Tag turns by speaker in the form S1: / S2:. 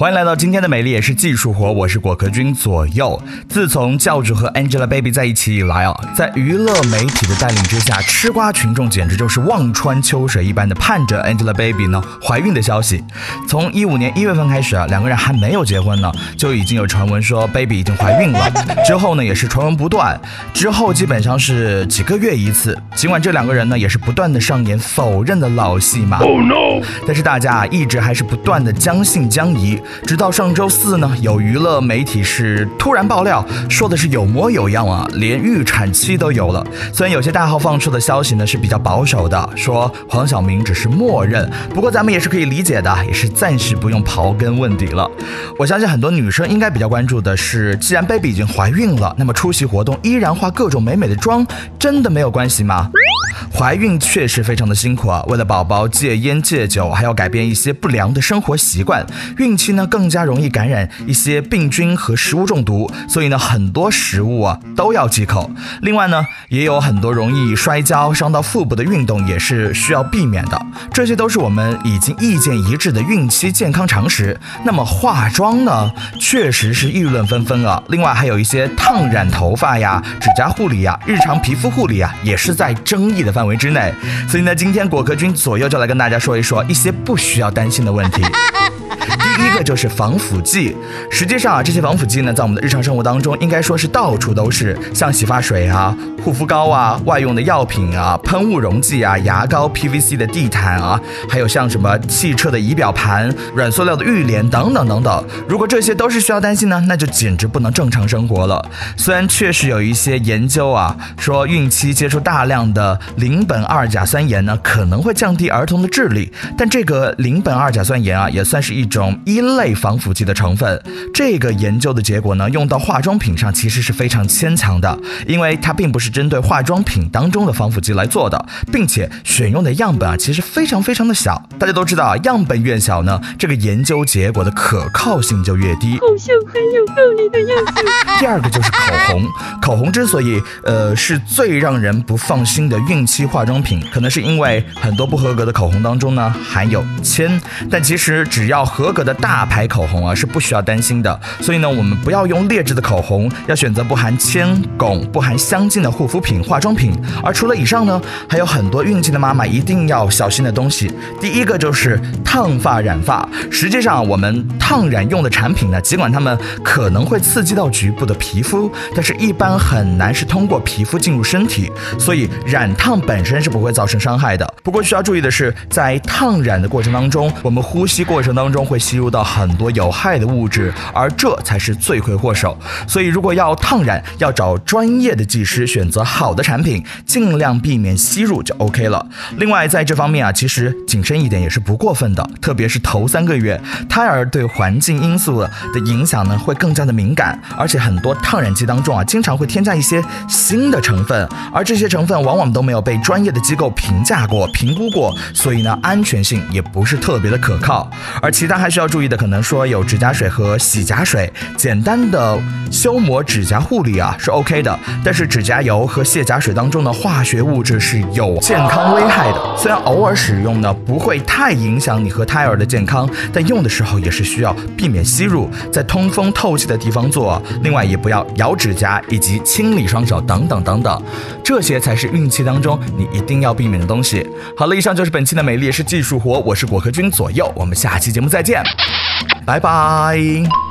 S1: 欢迎来到今天的美丽也是技术活，我是果壳君左右。自从教主和 Angelababy 在一起以来啊，在娱乐媒体的带领之下，吃瓜群众简直就是望穿秋水一般的盼着 Angelababy 呢怀孕的消息。从一五年一月份开始啊，两个人还没有结婚呢，就已经有传闻说 Baby 已经怀孕了。之后呢，也是传闻不断，之后基本上是几个月一次。尽管这两个人呢，也是不断的上演否认的老戏码，但是大家啊，一直还是不断的将信将疑。直到上周四呢，有娱乐媒体是突然爆料，说的是有模有样啊，连预产期都有了。虽然有些大号放出的消息呢是比较保守的，说黄晓明只是默认，不过咱们也是可以理解的，也是暂时不用刨根问底了。我相信很多女生应该比较关注的是，既然 baby 已经怀孕了，那么出席活动依然化各种美美的妆，真的没有关系吗？怀孕确实非常的辛苦啊，为了宝宝戒烟戒酒，还要改变一些不良的生活习惯。孕期呢那更加容易感染一些病菌和食物中毒，所以呢很多食物啊都要忌口。另外呢也有很多容易摔跤伤到腹部的运动也是需要避免的。这些都是我们已经意见一致的孕期健康常识。那么化妆呢，确实是议论纷纷啊。另外还有一些烫染头发呀、指甲护理呀、日常皮肤护理啊，也是在争议的。范围之内，所以呢，今天果壳君左右就来跟大家说一说一些不需要担心的问题。第一个就是防腐剂。实际上啊，这些防腐剂呢，在我们的日常生活当中，应该说是到处都是，像洗发水啊、护肤膏啊、外用的药品啊、喷雾溶剂啊、牙膏、PVC 的地毯啊，还有像什么汽车的仪表盘、软塑料的浴帘等等等等。如果这些都是需要担心呢，那就简直不能正常生活了。虽然确实有一些研究啊，说孕期接触大量的邻苯二甲酸盐呢，可能会降低儿童的智力，但这个邻苯二甲酸盐啊，也算是一一种。一类防腐剂的成分，这个研究的结果呢，用到化妆品上其实是非常牵强的，因为它并不是针对化妆品当中的防腐剂来做的，并且选用的样本啊，其实非常非常的小。大家都知道啊，样本越小呢，这个研究结果的可靠性就越低。
S2: 好像很有道理的样子。
S1: 第二个就是口红，口红之所以呃是最让人不放心的孕期化妆品，可能是因为很多不合格的口红当中呢含有铅，但其实只要合格的。大牌口红啊是不需要担心的，所以呢，我们不要用劣质的口红，要选择不含铅、汞、不含香精的护肤品、化妆品。而除了以上呢，还有很多孕期的妈妈一定要小心的东西。第一个就是烫发染发。实际上，我们烫染用的产品呢，尽管它们可能会刺激到局部的皮肤，但是一般很难是通过皮肤进入身体，所以染烫本身是不会造成伤害的。不过需要注意的是，在烫染的过程当中，我们呼吸过程当中会吸。入到很多有害的物质，而这才是罪魁祸首。所以，如果要烫染，要找专业的技师，选择好的产品，尽量避免吸入就 OK 了。另外，在这方面啊，其实谨慎一点也是不过分的。特别是头三个月，胎儿对环境因素的影响呢，会更加的敏感。而且，很多烫染剂当中啊，经常会添加一些新的成分，而这些成分往往都没有被专业的机构评价过、评估过，所以呢，安全性也不是特别的可靠。而其他还需要。注意的可能说有指甲水和洗甲水，简单的修磨指甲护理啊是 OK 的，但是指甲油和卸甲水当中的化学物质是有健康危害的。虽然偶尔使用呢不会太影响你和胎儿的健康，但用的时候也是需要避免吸入，在通风透气的地方做。另外也不要咬指甲以及清理双手等等等等，这些才是孕期当中你一定要避免的东西。好了，以上就是本期的美丽是技术活，我是果壳君左右，我们下期节目再见。拜拜。